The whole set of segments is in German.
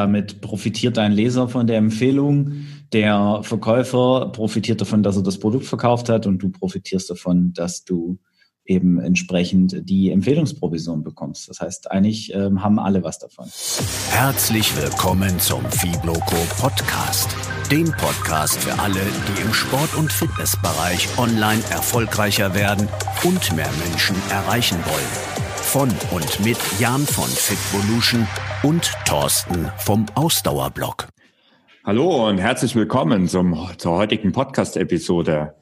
Damit profitiert dein Leser von der Empfehlung, der Verkäufer profitiert davon, dass er das Produkt verkauft hat und du profitierst davon, dass du eben entsprechend die Empfehlungsprovision bekommst. Das heißt, eigentlich ähm, haben alle was davon. Herzlich willkommen zum Fibloco Podcast, dem Podcast für alle, die im Sport- und Fitnessbereich online erfolgreicher werden und mehr Menschen erreichen wollen. Von und mit Jan von Fitvolution und Thorsten vom Ausdauerblog. Hallo und herzlich willkommen zum, zur heutigen Podcast-Episode.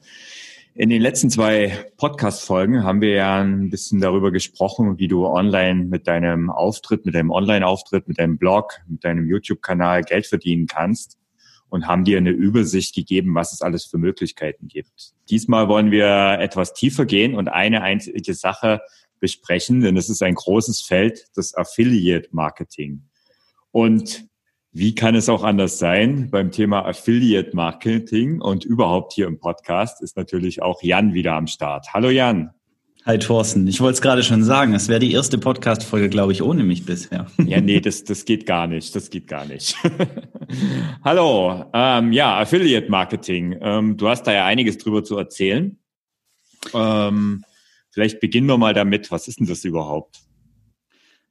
In den letzten zwei Podcast-Folgen haben wir ja ein bisschen darüber gesprochen, wie du online mit deinem Auftritt, mit deinem Online-Auftritt, mit deinem Blog, mit deinem YouTube-Kanal Geld verdienen kannst und haben dir eine Übersicht gegeben, was es alles für Möglichkeiten gibt. Diesmal wollen wir etwas tiefer gehen und eine einzige Sache besprechen, denn es ist ein großes Feld, das Affiliate Marketing. Und wie kann es auch anders sein? Beim Thema Affiliate Marketing und überhaupt hier im Podcast ist natürlich auch Jan wieder am Start. Hallo Jan. Hi Thorsten, ich wollte es gerade schon sagen, es wäre die erste Podcast-Folge, glaube ich, ohne mich bisher. Ja, nee, das, das geht gar nicht, das geht gar nicht. Hallo, ähm, ja, Affiliate Marketing. Ähm, du hast da ja einiges drüber zu erzählen. Ähm, vielleicht beginnen wir mal damit, was ist denn das überhaupt?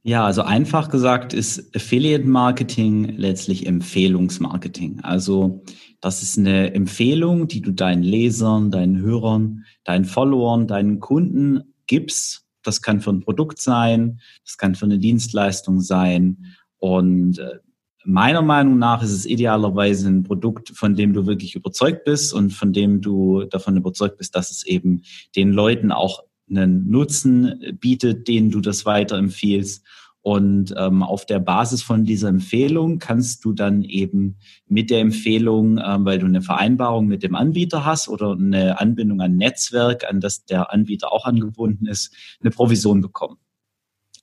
Ja, also einfach gesagt ist Affiliate Marketing letztlich Empfehlungsmarketing. Also das ist eine Empfehlung, die du deinen Lesern, deinen Hörern, deinen Followern, deinen Kunden gibst. Das kann für ein Produkt sein, das kann für eine Dienstleistung sein. Und äh, meiner Meinung nach ist es idealerweise ein Produkt, von dem du wirklich überzeugt bist und von dem du davon überzeugt bist, dass es eben den Leuten auch einen Nutzen bietet, den du das weiterempfiehlst. Und ähm, auf der Basis von dieser Empfehlung kannst du dann eben mit der Empfehlung, ähm, weil du eine Vereinbarung mit dem Anbieter hast oder eine Anbindung an Netzwerk, an das der Anbieter auch angebunden ist, eine Provision bekommen.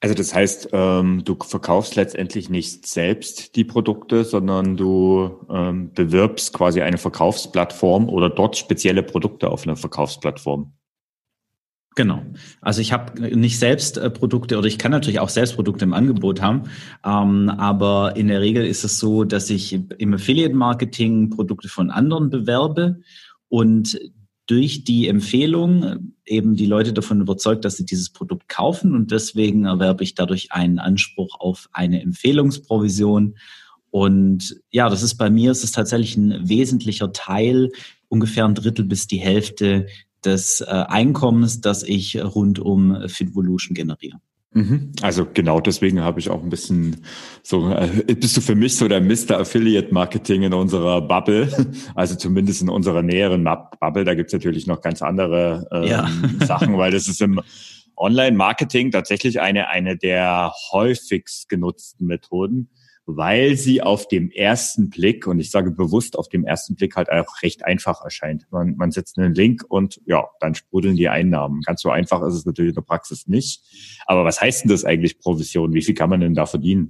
Also das heißt, ähm, du verkaufst letztendlich nicht selbst die Produkte, sondern du ähm, bewirbst quasi eine Verkaufsplattform oder dort spezielle Produkte auf einer Verkaufsplattform. Genau. Also ich habe nicht selbst äh, Produkte oder ich kann natürlich auch selbst Produkte im Angebot haben, ähm, aber in der Regel ist es so, dass ich im Affiliate-Marketing Produkte von anderen bewerbe und durch die Empfehlung eben die Leute davon überzeugt, dass sie dieses Produkt kaufen und deswegen erwerbe ich dadurch einen Anspruch auf eine Empfehlungsprovision. Und ja, das ist bei mir, es ist tatsächlich ein wesentlicher Teil, ungefähr ein Drittel bis die Hälfte des äh, Einkommens, das ich rund um Fitvolution generiere. Mhm. Also genau deswegen habe ich auch ein bisschen so, äh, bist du für mich so der Mr. Affiliate Marketing in unserer Bubble, also zumindest in unserer näheren Bubble. Da gibt's natürlich noch ganz andere ähm, ja. Sachen, weil das ist im Online-Marketing tatsächlich eine, eine der häufigst genutzten Methoden weil sie auf dem ersten Blick, und ich sage bewusst auf dem ersten Blick halt auch recht einfach erscheint. Man, man setzt einen Link und ja, dann sprudeln die Einnahmen. Ganz so einfach ist es natürlich in der Praxis nicht. Aber was heißt denn das eigentlich Provision? Wie viel kann man denn da verdienen?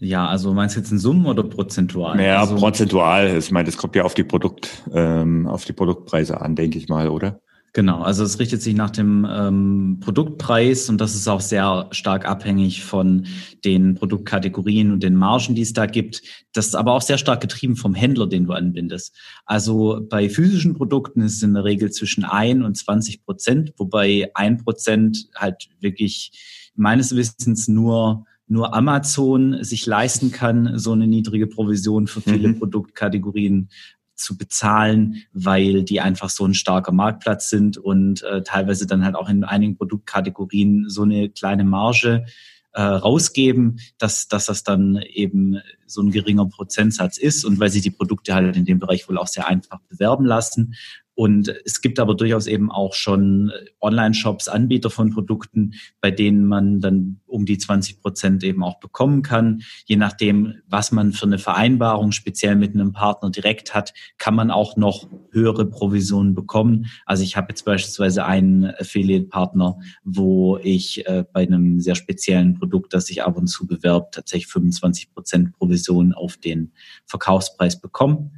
Ja, also meinst du jetzt in Summen oder prozentual? Ja, also, prozentual. Ich meine, das kommt ja auf die Produkt, ähm, auf die Produktpreise an, denke ich mal, oder? Genau, also es richtet sich nach dem ähm, Produktpreis und das ist auch sehr stark abhängig von den Produktkategorien und den Margen, die es da gibt. Das ist aber auch sehr stark getrieben vom Händler, den du anbindest. Also bei physischen Produkten ist es in der Regel zwischen ein und 20 Prozent, wobei ein Prozent halt wirklich meines Wissens nur nur Amazon sich leisten kann, so eine niedrige Provision für viele mhm. Produktkategorien zu bezahlen, weil die einfach so ein starker Marktplatz sind und äh, teilweise dann halt auch in einigen Produktkategorien so eine kleine Marge äh, rausgeben, dass, dass das dann eben so ein geringer Prozentsatz ist und weil sie die Produkte halt in dem Bereich wohl auch sehr einfach bewerben lassen. Und es gibt aber durchaus eben auch schon Online-Shops, Anbieter von Produkten, bei denen man dann um die 20 Prozent eben auch bekommen kann. Je nachdem, was man für eine Vereinbarung speziell mit einem Partner direkt hat, kann man auch noch höhere Provisionen bekommen. Also ich habe jetzt beispielsweise einen Affiliate-Partner, wo ich äh, bei einem sehr speziellen Produkt, das ich ab und zu bewerbe, tatsächlich 25 Prozent Provision auf den Verkaufspreis bekomme.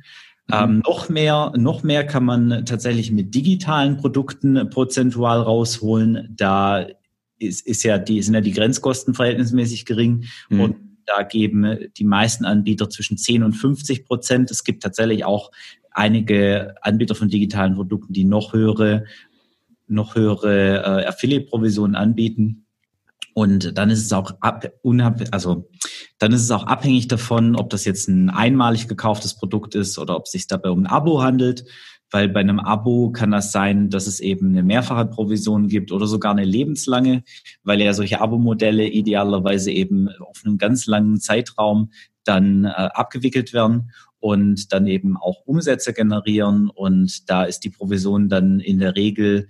Mhm. Ähm, noch mehr, noch mehr kann man tatsächlich mit digitalen Produkten prozentual rausholen. Da ist, ist ja die, sind ja die Grenzkosten verhältnismäßig gering. Mhm. Und Da geben die meisten Anbieter zwischen 10 und 50 Prozent. Es gibt tatsächlich auch einige Anbieter von digitalen Produkten, die noch höhere, noch höhere äh, Affiliate-Provisionen anbieten. Und dann ist es auch ab, unab, also dann ist es auch abhängig davon, ob das jetzt ein einmalig gekauftes Produkt ist oder ob es sich dabei um ein Abo handelt. Weil bei einem Abo kann das sein, dass es eben eine mehrfache Provision gibt oder sogar eine lebenslange, weil ja solche Abo-Modelle idealerweise eben auf einem ganz langen Zeitraum dann äh, abgewickelt werden und dann eben auch Umsätze generieren. Und da ist die Provision dann in der Regel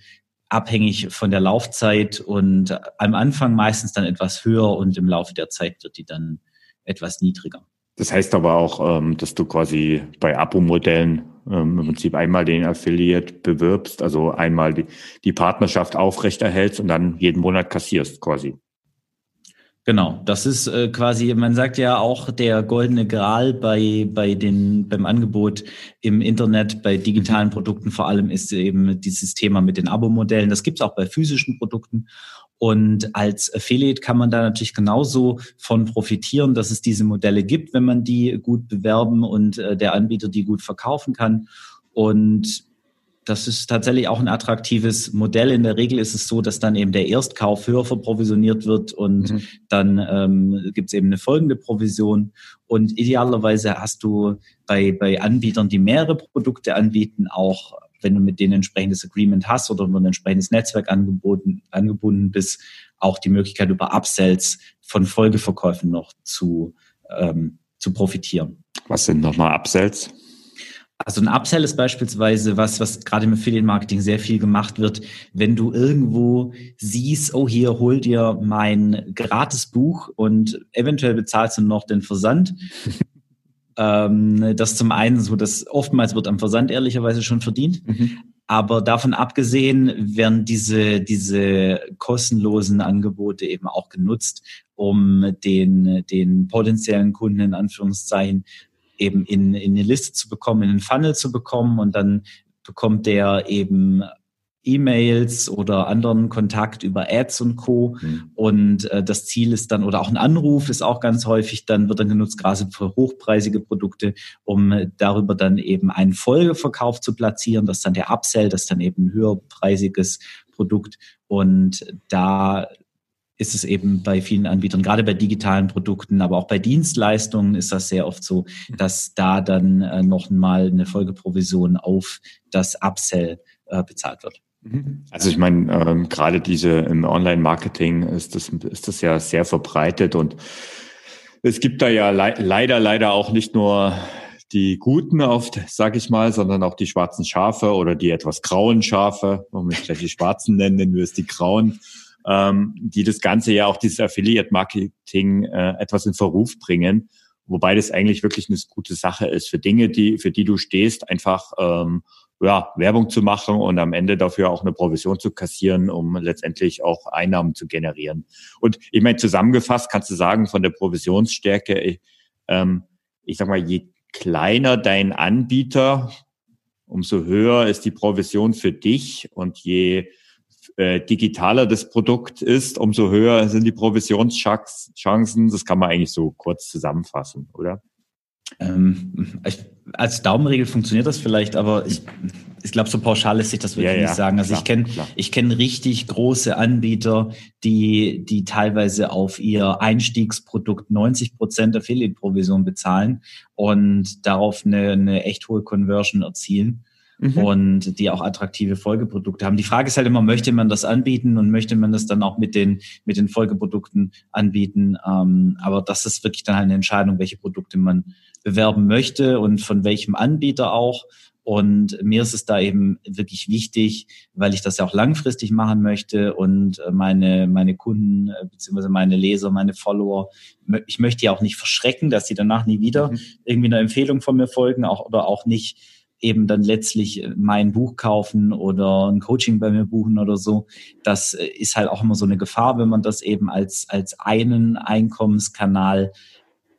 abhängig von der Laufzeit und am Anfang meistens dann etwas höher und im Laufe der Zeit wird die dann etwas niedriger. Das heißt aber auch, ähm, dass du quasi bei Abo-Modellen ähm, im Prinzip einmal den Affiliate bewirbst, also einmal die, die Partnerschaft aufrechterhältst und dann jeden Monat kassierst quasi. Genau, das ist äh, quasi, man sagt ja auch der goldene Gral bei, bei den, beim Angebot im Internet, bei digitalen Produkten vor allem ist eben dieses Thema mit den Abo-Modellen. Das gibt's auch bei physischen Produkten. Und als Affiliate kann man da natürlich genauso von profitieren, dass es diese Modelle gibt, wenn man die gut bewerben und äh, der Anbieter die gut verkaufen kann. Und das ist tatsächlich auch ein attraktives Modell. In der Regel ist es so, dass dann eben der Erstkauf höher verprovisioniert wird und mhm. dann ähm, gibt es eben eine folgende Provision. Und idealerweise hast du bei, bei Anbietern, die mehrere Produkte anbieten, auch wenn du mit denen ein entsprechendes Agreement hast oder ein entsprechendes Netzwerk angeboten, angebunden bist, auch die Möglichkeit über Upsells von Folgeverkäufen noch zu, ähm, zu profitieren. Was sind nochmal Upsells? Also ein Upsell ist beispielsweise was, was gerade im Affiliate-Marketing sehr viel gemacht wird. Wenn du irgendwo siehst, oh hier, hol dir mein gratis Buch und eventuell bezahlst du noch den Versand. ähm, das zum einen so, dass oftmals wird am Versand ehrlicherweise schon verdient. Mhm. Aber davon abgesehen werden diese, diese kostenlosen Angebote eben auch genutzt, um den, den potenziellen Kunden in Anführungszeichen eben in, in eine Liste zu bekommen, in einen Funnel zu bekommen und dann bekommt der eben E-Mails oder anderen Kontakt über Ads und Co. Mhm. Und äh, das Ziel ist dann, oder auch ein Anruf ist auch ganz häufig, dann wird dann genutzt, gerade für hochpreisige Produkte, um darüber dann eben einen Folgeverkauf zu platzieren, das ist dann der Upsell, das ist dann eben ein höherpreisiges Produkt. Und da ist es eben bei vielen Anbietern, gerade bei digitalen Produkten, aber auch bei Dienstleistungen ist das sehr oft so, mhm. dass da dann äh, noch mal eine Folgeprovision auf das Upsell äh, bezahlt wird. Mhm. Also ich meine, ähm, gerade diese im Online-Marketing ist das, ist das ja sehr verbreitet und es gibt da ja le leider, leider auch nicht nur die Guten oft, sag ich mal, sondern auch die schwarzen Schafe oder die etwas grauen Schafe, warum ich gleich die schwarzen nennen, nennen wir es die grauen ähm, die das Ganze ja auch dieses Affiliate-Marketing äh, etwas in Verruf bringen. Wobei das eigentlich wirklich eine gute Sache ist für Dinge, die, für die du stehst, einfach ähm, ja, Werbung zu machen und am Ende dafür auch eine Provision zu kassieren, um letztendlich auch Einnahmen zu generieren. Und ich meine, zusammengefasst kannst du sagen, von der Provisionsstärke, ich, ähm, ich sag mal, je kleiner dein Anbieter, umso höher ist die Provision für dich und je äh, digitaler das Produkt ist, umso höher sind die Provisionschancen. Das kann man eigentlich so kurz zusammenfassen, oder? Ähm, ich, als Daumenregel funktioniert das vielleicht, aber ich, ich glaube, so pauschal lässt sich das wirklich ja, ja, nicht sagen. Also klar, ich kenne ich kenne richtig große Anbieter, die die teilweise auf ihr Einstiegsprodukt 90 Prozent Affiliate-Provision bezahlen und darauf eine, eine echt hohe Conversion erzielen mhm. und die auch attraktive Folgeprodukte haben. Die Frage ist halt immer, möchte man das anbieten und möchte man das dann auch mit den, mit den Folgeprodukten anbieten? Ähm, aber das ist wirklich dann halt eine Entscheidung, welche Produkte man bewerben möchte und von welchem Anbieter auch. Und mir ist es da eben wirklich wichtig, weil ich das ja auch langfristig machen möchte und meine, meine Kunden äh, beziehungsweise meine Leser, meine Follower, ich möchte ja auch nicht verschrecken, dass sie danach nie wieder mhm. irgendwie eine Empfehlung von mir folgen auch, oder auch nicht eben dann letztlich äh, mein Buch kaufen oder ein Coaching bei mir buchen oder so. Das äh, ist halt auch immer so eine Gefahr, wenn man das eben als, als einen Einkommenskanal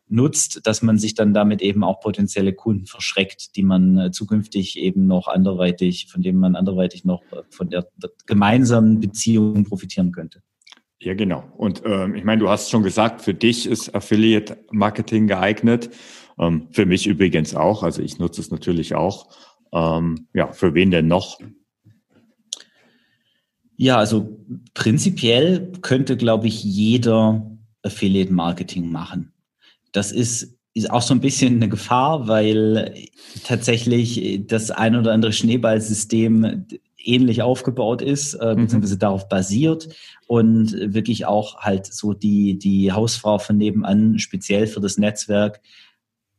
nutzt, dass man sich dann damit eben auch potenzielle Kunden verschreckt, die man äh, zukünftig eben noch anderweitig, von denen man anderweitig noch von der gemeinsamen Beziehung profitieren könnte. Ja, genau. Und ähm, ich meine, du hast schon gesagt, für dich ist Affiliate Marketing geeignet. Ähm, für mich übrigens auch. Also ich nutze es natürlich auch. Ähm, ja, für wen denn noch? Ja, also prinzipiell könnte, glaube ich, jeder Affiliate Marketing machen. Das ist, ist auch so ein bisschen eine Gefahr, weil tatsächlich das ein oder andere Schneeballsystem ähnlich aufgebaut ist, äh, mhm. beziehungsweise darauf basiert und wirklich auch halt so die, die Hausfrau von nebenan speziell für das Netzwerk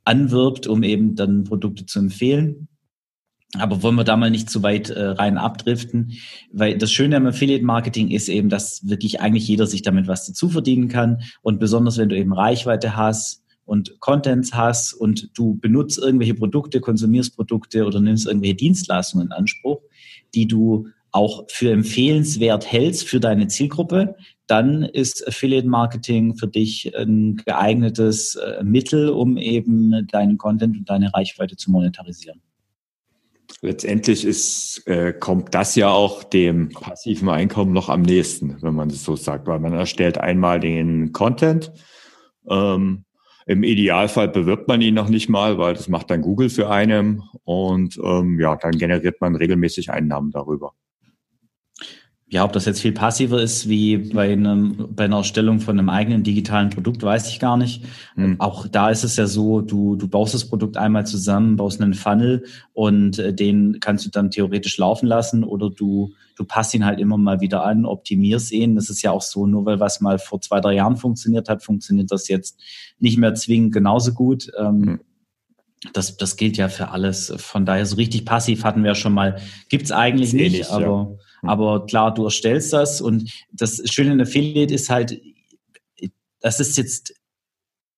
anwirbt, um eben dann Produkte zu empfehlen. Aber wollen wir da mal nicht zu weit äh, rein abdriften, weil das Schöne am Affiliate Marketing ist eben, dass wirklich eigentlich jeder sich damit was dazu verdienen kann und besonders wenn du eben Reichweite hast und Contents hast und du benutzt irgendwelche Produkte, konsumierst Produkte oder nimmst irgendwelche Dienstleistungen in Anspruch, die du auch für empfehlenswert hältst für deine Zielgruppe, dann ist Affiliate Marketing für dich ein geeignetes äh, Mittel, um eben deinen Content und deine Reichweite zu monetarisieren. Letztendlich ist, äh, kommt das ja auch dem passiven Einkommen noch am nächsten, wenn man es so sagt, weil man erstellt einmal den Content. Ähm, Im Idealfall bewirbt man ihn noch nicht mal, weil das macht dann Google für einen und ähm, ja, dann generiert man regelmäßig Einnahmen darüber ja, ob das jetzt viel passiver ist wie bei, einem, bei einer Erstellung von einem eigenen digitalen Produkt, weiß ich gar nicht. Mhm. Auch da ist es ja so, du, du baust das Produkt einmal zusammen, baust einen Funnel und äh, den kannst du dann theoretisch laufen lassen oder du, du passt ihn halt immer mal wieder an, optimierst ihn. Das ist ja auch so, nur weil was mal vor zwei, drei Jahren funktioniert hat, funktioniert das jetzt nicht mehr zwingend genauso gut. Ähm, mhm. Das, das gilt ja für alles. Von daher so richtig passiv hatten wir ja schon mal. Gibt's eigentlich nicht, nicht, aber. Aber klar, du erstellst das und das Schöne in Affiliate ist halt, das ist jetzt,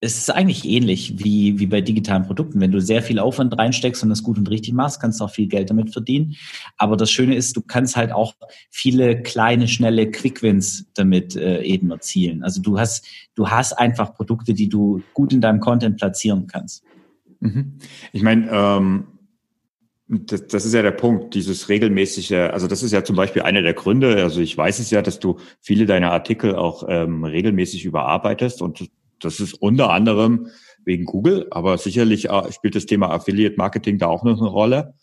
es ist eigentlich ähnlich wie, wie bei digitalen Produkten. Wenn du sehr viel Aufwand reinsteckst und das gut und richtig machst, kannst du auch viel Geld damit verdienen. Aber das Schöne ist, du kannst halt auch viele kleine, schnelle Quickwins damit äh, eben erzielen. Also du hast, du hast einfach Produkte, die du gut in deinem Content platzieren kannst. Mhm. Ich meine, ähm das, das ist ja der Punkt, dieses regelmäßige, also das ist ja zum Beispiel einer der Gründe, also ich weiß es ja, dass du viele deiner Artikel auch ähm, regelmäßig überarbeitest und das ist unter anderem wegen Google, aber sicherlich äh, spielt das Thema Affiliate Marketing da auch noch eine Rolle.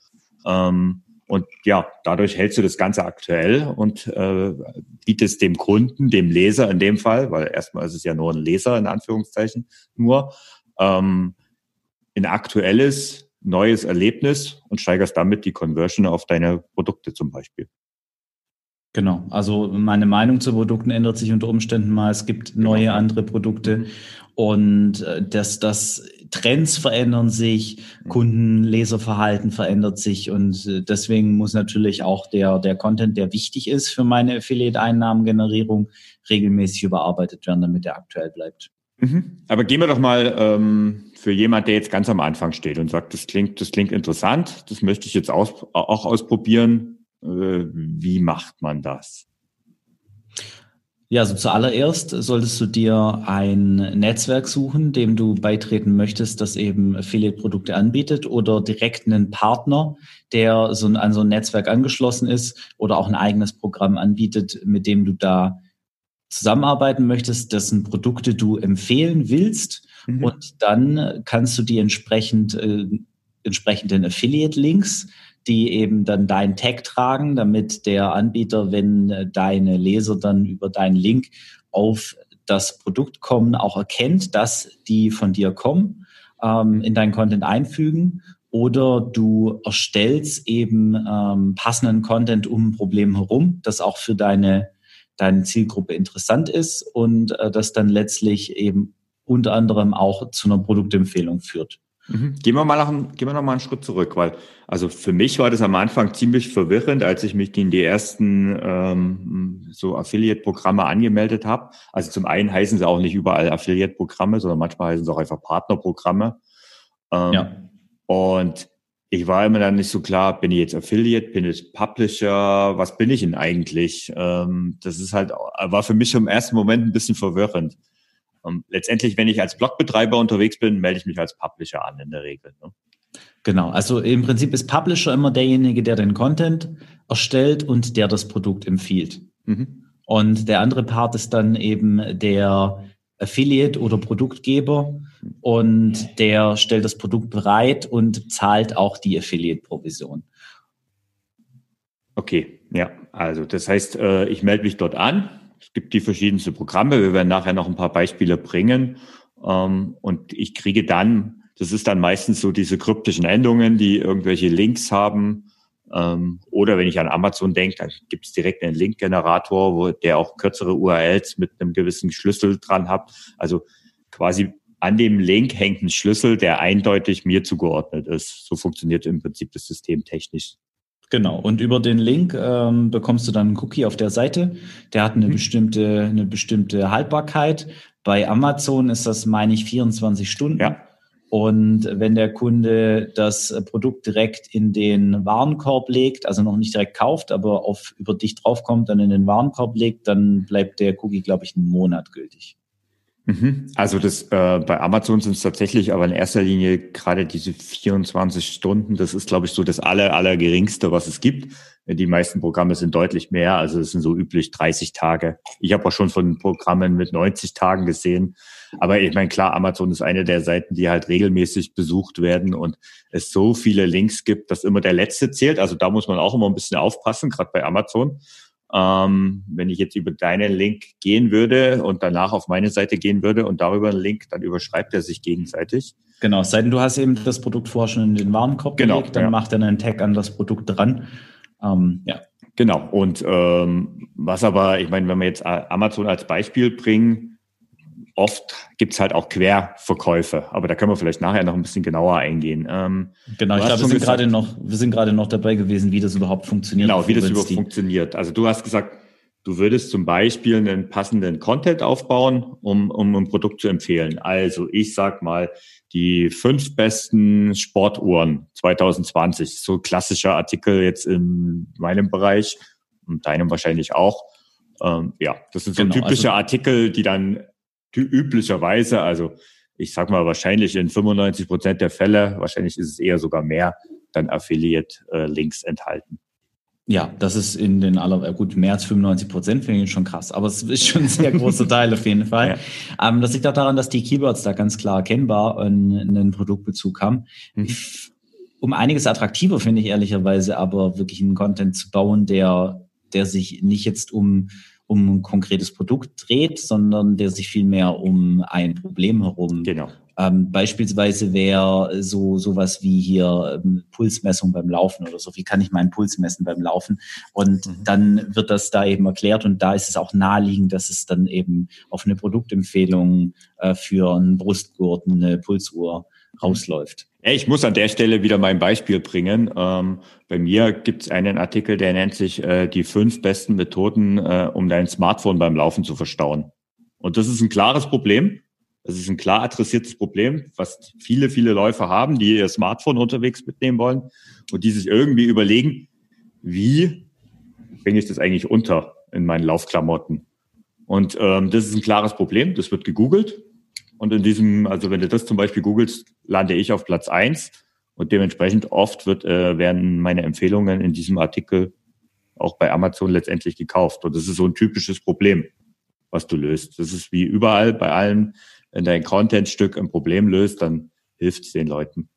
Ähm, und ja, dadurch hältst du das Ganze aktuell und äh, bietest dem Kunden, dem Leser in dem Fall, weil erstmal ist es ja nur ein Leser in Anführungszeichen nur, ähm, ein aktuelles neues Erlebnis und steigerst damit die Conversion auf deine Produkte zum Beispiel. Genau, also meine Meinung zu Produkten ändert sich unter Umständen mal. Es gibt neue genau. andere Produkte und äh, dass das Trends verändern sich, mhm. Kunden-Leserverhalten verändert sich und äh, deswegen muss natürlich auch der, der Content, der wichtig ist für meine Affiliate-Einnahmengenerierung, regelmäßig überarbeitet werden, damit er aktuell bleibt. Mhm. Aber gehen wir doch mal ähm, für jemand, der jetzt ganz am Anfang steht und sagt, das klingt, das klingt interessant, das möchte ich jetzt aus, auch ausprobieren. Äh, wie macht man das? Ja, also zuallererst solltest du dir ein Netzwerk suchen, dem du beitreten möchtest, das eben Affiliate-Produkte anbietet oder direkt einen Partner, der so an so ein Netzwerk angeschlossen ist oder auch ein eigenes Programm anbietet, mit dem du da zusammenarbeiten möchtest, dessen Produkte du empfehlen willst Mhm. Und dann kannst du die entsprechend, äh, entsprechenden Affiliate-Links, die eben dann deinen Tag tragen, damit der Anbieter, wenn äh, deine Leser dann über deinen Link auf das Produkt kommen, auch erkennt, dass die von dir kommen, ähm, in deinen Content einfügen oder du erstellst eben ähm, passenden Content um ein Problem herum, das auch für deine, deine Zielgruppe interessant ist und äh, das dann letztlich eben unter anderem auch zu einer Produktempfehlung führt. Mhm. Gehen wir mal noch, gehen wir noch mal einen Schritt zurück, weil also für mich war das am Anfang ziemlich verwirrend, als ich mich in die ersten ähm, so Affiliate-Programme angemeldet habe. Also zum einen heißen sie auch nicht überall Affiliate-Programme, sondern manchmal heißen sie auch einfach Partnerprogramme. Ähm, ja. Und ich war immer dann nicht so klar, bin ich jetzt Affiliate, bin ich Publisher, was bin ich denn eigentlich? Ähm, das ist halt, war für mich im ersten Moment ein bisschen verwirrend. Und letztendlich, wenn ich als Blogbetreiber unterwegs bin, melde ich mich als Publisher an in der Regel. Ne? Genau, also im Prinzip ist Publisher immer derjenige, der den Content erstellt und der das Produkt empfiehlt. Mhm. Und der andere Part ist dann eben der Affiliate oder Produktgeber und der stellt das Produkt bereit und zahlt auch die Affiliate-Provision. Okay, ja, also das heißt, äh, ich melde mich dort an. Es gibt die verschiedensten Programme. Wir werden nachher noch ein paar Beispiele bringen. Ähm, und ich kriege dann, das ist dann meistens so diese kryptischen Endungen, die irgendwelche Links haben. Ähm, oder wenn ich an Amazon denke, dann gibt es direkt einen Link-Generator, wo der auch kürzere URLs mit einem gewissen Schlüssel dran hat. Also quasi an dem Link hängt ein Schlüssel, der eindeutig mir zugeordnet ist. So funktioniert im Prinzip das System technisch. Genau. Und über den Link ähm, bekommst du dann einen Cookie auf der Seite. Der hat eine mhm. bestimmte, eine bestimmte Haltbarkeit. Bei Amazon ist das, meine ich, 24 Stunden. Ja. Und wenn der Kunde das Produkt direkt in den Warenkorb legt, also noch nicht direkt kauft, aber auf über dich draufkommt, dann in den Warenkorb legt, dann bleibt der Cookie, glaube ich, einen Monat gültig. Mhm. Also das äh, bei Amazon sind es tatsächlich aber in erster Linie gerade diese 24 Stunden. Das ist, glaube ich, so das aller, aller geringste, was es gibt. Die meisten Programme sind deutlich mehr. Also es sind so üblich 30 Tage. Ich habe auch schon von Programmen mit 90 Tagen gesehen. Aber ich meine, klar, Amazon ist eine der Seiten, die halt regelmäßig besucht werden und es so viele Links gibt, dass immer der letzte zählt. Also da muss man auch immer ein bisschen aufpassen, gerade bei Amazon. Ähm, wenn ich jetzt über deinen Link gehen würde und danach auf meine Seite gehen würde und darüber einen Link, dann überschreibt er sich gegenseitig. Genau, es sei denn, du hast eben das Produkt vorher schon in den Warenkorb genau, gelegt, dann ja. macht er einen Tag an das Produkt dran. Ähm, ja. Genau, und ähm, was aber, ich meine, wenn wir jetzt Amazon als Beispiel bringen, oft gibt's halt auch Querverkäufe, aber da können wir vielleicht nachher noch ein bisschen genauer eingehen. Ähm, genau, ich glaube, wir sind gerade noch, wir sind gerade noch dabei gewesen, wie das überhaupt funktioniert. Genau, wie das überhaupt funktioniert. Also du hast gesagt, du würdest zum Beispiel einen passenden Content aufbauen, um, um ein Produkt zu empfehlen. Also ich sag mal, die fünf besten Sportuhren 2020, so klassischer Artikel jetzt in meinem Bereich und deinem wahrscheinlich auch. Ähm, ja, das sind so genau, typische also, Artikel, die dann üblicherweise, also ich sag mal wahrscheinlich in 95 Prozent der Fälle, wahrscheinlich ist es eher sogar mehr, dann Affiliate-Links enthalten. Ja, das ist in den aller, äh, gut, mehr als 95 Prozent finde ich schon krass, aber es ist schon ein sehr großer Teil auf jeden Fall. Ja. Ähm, das liegt auch daran, dass die Keywords da ganz klar erkennbar in, in einen Produktbezug haben. Mhm. Um einiges attraktiver finde ich ehrlicherweise aber wirklich einen Content zu bauen, der, der sich nicht jetzt um um ein konkretes Produkt dreht, sondern der sich vielmehr um ein Problem herum. Genau. Ähm, beispielsweise wäre so sowas wie hier ähm, Pulsmessung beim Laufen oder so. Wie kann ich meinen Puls messen beim Laufen? Und mhm. dann wird das da eben erklärt und da ist es auch naheliegend, dass es dann eben auf eine Produktempfehlung äh, für einen Brustgurt, eine Pulsuhr rausläuft. Ich muss an der Stelle wieder mein Beispiel bringen. Ähm, bei mir gibt es einen Artikel, der nennt sich äh, die fünf besten Methoden, äh, um dein Smartphone beim Laufen zu verstauen. Und das ist ein klares Problem. Das ist ein klar adressiertes Problem, was viele, viele Läufer haben, die ihr Smartphone unterwegs mitnehmen wollen und die sich irgendwie überlegen, wie bringe ich das eigentlich unter in meinen Laufklamotten? Und ähm, das ist ein klares Problem. Das wird gegoogelt und in diesem, also wenn du das zum Beispiel googelst, lande ich auf Platz eins und dementsprechend oft wird, äh, werden meine Empfehlungen in diesem Artikel auch bei Amazon letztendlich gekauft. Und das ist so ein typisches Problem, was du löst. Das ist wie überall bei allen, wenn dein Contentstück ein Problem löst, dann hilft es den Leuten.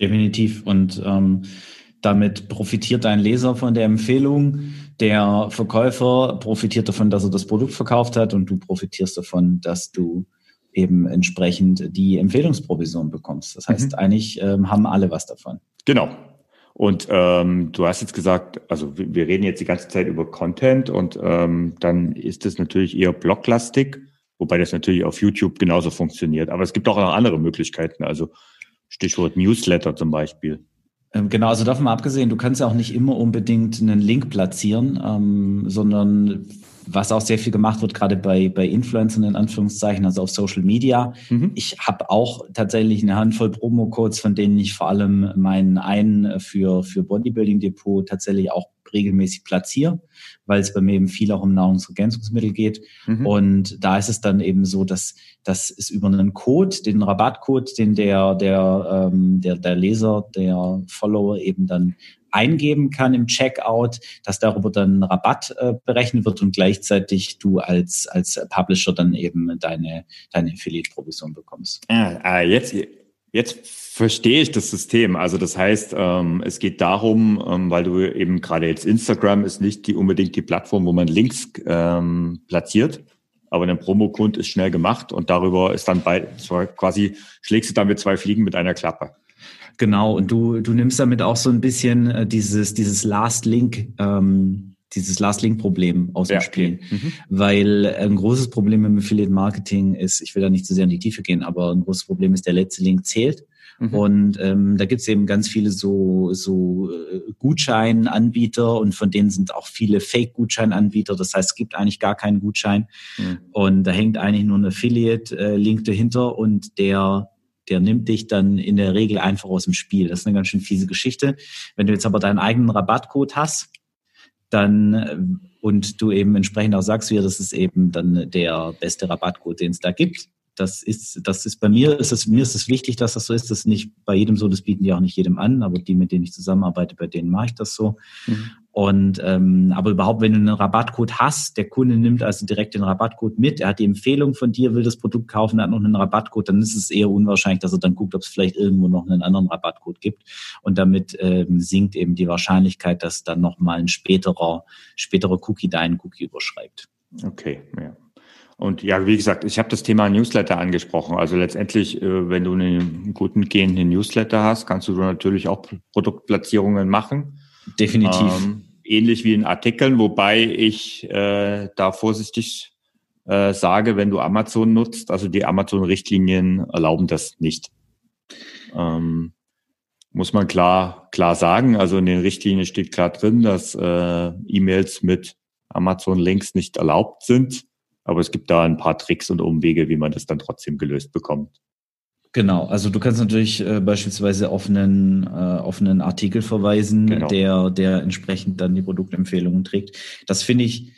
Definitiv. Und ähm, damit profitiert dein Leser von der Empfehlung. Der Verkäufer profitiert davon, dass er das Produkt verkauft hat und du profitierst davon, dass du eben entsprechend die Empfehlungsprovision bekommst. Das heißt, mhm. eigentlich ähm, haben alle was davon. Genau. Und ähm, du hast jetzt gesagt, also wir reden jetzt die ganze Zeit über Content und ähm, dann ist es natürlich eher blocklastig, wobei das natürlich auf YouTube genauso funktioniert. Aber es gibt auch noch andere Möglichkeiten, also Stichwort Newsletter zum Beispiel. Ähm, genau, also davon mal abgesehen, du kannst ja auch nicht immer unbedingt einen Link platzieren, ähm, sondern was auch sehr viel gemacht wird, gerade bei, bei Influencern in Anführungszeichen, also auf Social Media. Mhm. Ich habe auch tatsächlich eine Handvoll Promo-Codes, von denen ich vor allem meinen einen für, für Bodybuilding Depot tatsächlich auch regelmäßig platziere, weil es bei mir eben viel auch um Nahrungsergänzungsmittel geht. Mhm. Und da ist es dann eben so, dass, dass es über einen Code, den Rabattcode, den der, der, ähm, der, der Leser, der Follower eben dann eingeben kann im Checkout, dass darüber dann Rabatt äh, berechnet wird und gleichzeitig du als, als Publisher dann eben deine, deine Affiliate-Provision bekommst. Ah, ah, jetzt, jetzt verstehe ich das System. Also das heißt, ähm, es geht darum, ähm, weil du eben gerade jetzt Instagram ist nicht die unbedingt die Plattform, wo man Links ähm, platziert, aber ein Promocode ist schnell gemacht und darüber ist dann bei quasi schlägst du damit zwei Fliegen mit einer Klappe. Genau, und du, du nimmst damit auch so ein bisschen äh, dieses, dieses Last Link, ähm, dieses Last Link Problem aus dem ja, Spiel. Mhm. Weil ein großes Problem im Affiliate Marketing ist, ich will da nicht zu sehr in die Tiefe gehen, aber ein großes Problem ist, der letzte Link zählt. Mhm. Und ähm, da gibt es eben ganz viele so, so äh, Gutscheinanbieter und von denen sind auch viele Fake-Gutscheinanbieter. Das heißt, es gibt eigentlich gar keinen Gutschein. Mhm. Und da hängt eigentlich nur ein Affiliate-Link äh, dahinter und der der nimmt dich dann in der Regel einfach aus dem Spiel. Das ist eine ganz schön fiese Geschichte. Wenn du jetzt aber deinen eigenen Rabattcode hast, dann äh, und du eben entsprechend auch sagst, ja, das ist eben dann der beste Rabattcode, den es da gibt, das ist, das ist bei mir, ist es, mir ist es wichtig, dass das so ist. Das ist nicht bei jedem so, das bieten die auch nicht jedem an, aber die, mit denen ich zusammenarbeite, bei denen mache ich das so. Mhm. Und ähm, aber überhaupt, wenn du einen Rabattcode hast, der Kunde nimmt also direkt den Rabattcode mit, er hat die Empfehlung von dir, will das Produkt kaufen, hat noch einen Rabattcode, dann ist es eher unwahrscheinlich, dass er dann guckt, ob es vielleicht irgendwo noch einen anderen Rabattcode gibt. Und damit ähm, sinkt eben die Wahrscheinlichkeit, dass dann nochmal ein späterer, späterer Cookie deinen Cookie überschreibt. Okay, ja. Und ja, wie gesagt, ich habe das Thema Newsletter angesprochen. Also letztendlich, äh, wenn du einen guten gehenden Newsletter hast, kannst du natürlich auch Produktplatzierungen machen. Definitiv. Ähm, ähnlich wie in Artikeln, wobei ich äh, da vorsichtig äh, sage, wenn du Amazon nutzt, also die Amazon-Richtlinien erlauben das nicht. Ähm, muss man klar klar sagen. Also in den Richtlinien steht klar drin, dass äh, E-Mails mit Amazon-Links nicht erlaubt sind. Aber es gibt da ein paar Tricks und Umwege, wie man das dann trotzdem gelöst bekommt. Genau, also du kannst natürlich äh, beispielsweise auf einen, äh, auf einen Artikel verweisen, genau. der, der entsprechend dann die Produktempfehlungen trägt. Das finde ich,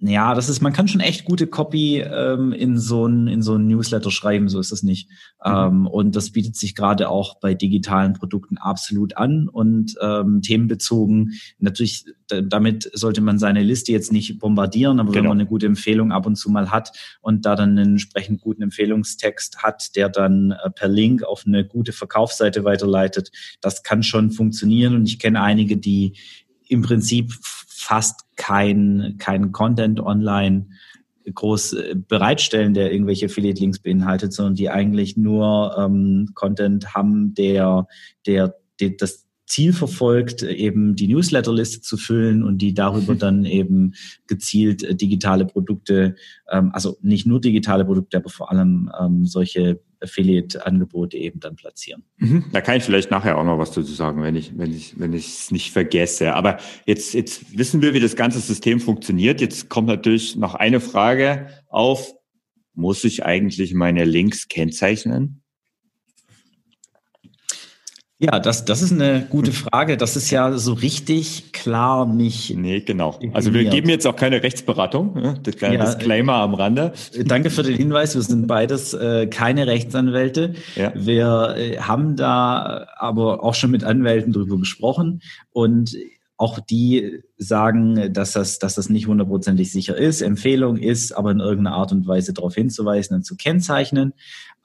ja, das ist, man kann schon echt gute Copy ähm, in so ein in so ein Newsletter schreiben, so ist das nicht. Mhm. Ähm, und das bietet sich gerade auch bei digitalen Produkten absolut an und ähm, themenbezogen. Natürlich, damit sollte man seine Liste jetzt nicht bombardieren, aber genau. wenn man eine gute Empfehlung ab und zu mal hat und da dann einen entsprechend guten Empfehlungstext hat, der dann äh, per Link auf eine gute Verkaufsseite weiterleitet, das kann schon funktionieren. Und ich kenne einige, die im Prinzip fast kein, kein Content online groß äh, bereitstellen, der irgendwelche Affiliate-Links beinhaltet, sondern die eigentlich nur ähm, Content haben, der, der, der das Ziel verfolgt, eben die Newsletterliste zu füllen und die darüber dann eben gezielt äh, digitale Produkte, ähm, also nicht nur digitale Produkte, aber vor allem ähm, solche Affiliate-Angebote eben dann platzieren. Mhm. Da kann ich vielleicht nachher auch noch was dazu sagen, wenn ich wenn ich wenn ich es nicht vergesse. Aber jetzt jetzt wissen wir, wie das ganze System funktioniert. Jetzt kommt natürlich noch eine Frage auf: Muss ich eigentlich meine Links kennzeichnen? Ja, das, das ist eine gute Frage. Das ist ja so richtig klar nicht. Nee, genau. Also wir geben jetzt auch keine Rechtsberatung. Ne? Das kleine ja, Disclaimer am Rande. Danke für den Hinweis. Wir sind beides äh, keine Rechtsanwälte. Ja. Wir äh, haben da aber auch schon mit Anwälten drüber gesprochen und auch die sagen, dass das, dass das nicht hundertprozentig sicher ist. Empfehlung ist, aber in irgendeiner Art und Weise darauf hinzuweisen und zu kennzeichnen.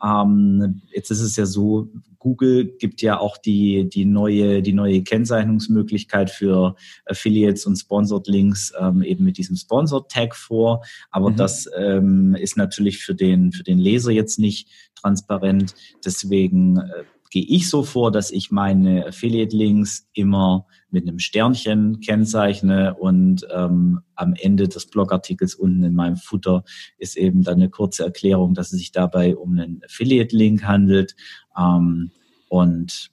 Ähm, jetzt ist es ja so, Google gibt ja auch die, die, neue, die neue Kennzeichnungsmöglichkeit für Affiliates und Sponsored Links ähm, eben mit diesem Sponsored Tag vor. Aber mhm. das ähm, ist natürlich für den, für den Leser jetzt nicht transparent. Deswegen äh, gehe ich so vor, dass ich meine Affiliate-Links immer mit einem Sternchen kennzeichne und ähm, am Ende des Blogartikels unten in meinem Footer ist eben dann eine kurze Erklärung, dass es sich dabei um einen Affiliate-Link handelt. Ähm, und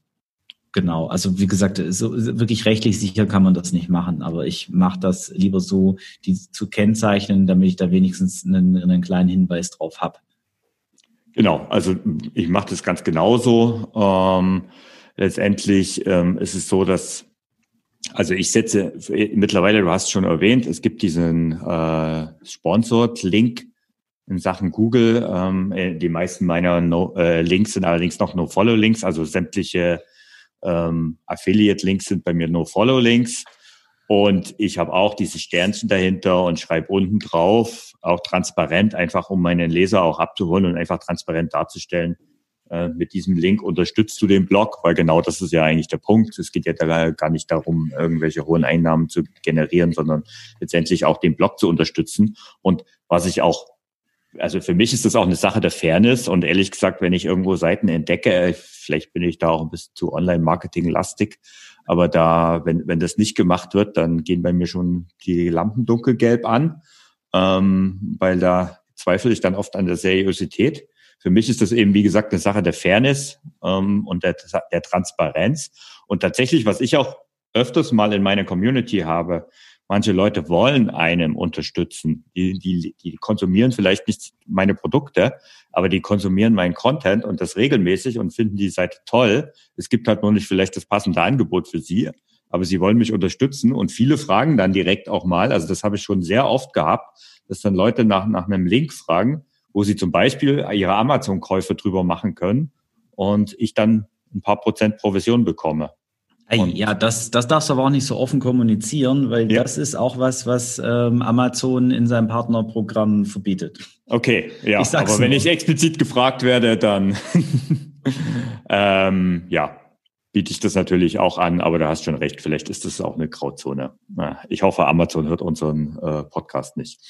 Genau, also wie gesagt, so wirklich rechtlich sicher kann man das nicht machen, aber ich mache das lieber so, die zu kennzeichnen, damit ich da wenigstens einen, einen kleinen Hinweis drauf habe. Genau, also ich mache das ganz genauso. Ähm, letztendlich ähm, ist es so, dass also ich setze mittlerweile, du hast schon erwähnt, es gibt diesen äh, Sponsored-Link in Sachen Google. Ähm, äh, die meisten meiner no, äh, Links sind allerdings noch No-Follow-Links, also sämtliche Ähm, Affiliate-Links sind bei mir nur Follow-Links. Und ich habe auch diese Sternchen dahinter und schreibe unten drauf, auch transparent, einfach um meinen Leser auch abzuholen und einfach transparent darzustellen. Äh, mit diesem Link unterstützt du den Blog, weil genau das ist ja eigentlich der Punkt. Es geht ja da gar nicht darum, irgendwelche hohen Einnahmen zu generieren, sondern letztendlich auch den Blog zu unterstützen. Und was ich auch also für mich ist das auch eine Sache der Fairness und ehrlich gesagt, wenn ich irgendwo Seiten entdecke, vielleicht bin ich da auch ein bisschen zu Online-Marketing-lastig, aber da, wenn, wenn das nicht gemacht wird, dann gehen bei mir schon die Lampen dunkelgelb an, ähm, weil da zweifle ich dann oft an der Seriosität. Für mich ist das eben, wie gesagt, eine Sache der Fairness ähm, und der, der Transparenz. Und tatsächlich, was ich auch öfters mal in meiner Community habe, Manche Leute wollen einem unterstützen. Die, die, die konsumieren vielleicht nicht meine Produkte, aber die konsumieren meinen Content und das regelmäßig und finden die Seite toll. Es gibt halt nur nicht vielleicht das passende Angebot für sie, aber sie wollen mich unterstützen und viele fragen dann direkt auch mal, also das habe ich schon sehr oft gehabt, dass dann Leute nach, nach einem Link fragen, wo sie zum Beispiel ihre Amazon-Käufe drüber machen können und ich dann ein paar Prozent Provision bekomme. Hey, ja, das, das darfst du aber auch nicht so offen kommunizieren, weil ja. das ist auch was, was ähm, Amazon in seinem Partnerprogramm verbietet. Okay, ja, aber nur. wenn ich explizit gefragt werde, dann ähm, ja, biete ich das natürlich auch an, aber du hast schon recht, vielleicht ist das auch eine Grauzone. Ich hoffe, Amazon hört unseren äh, Podcast nicht.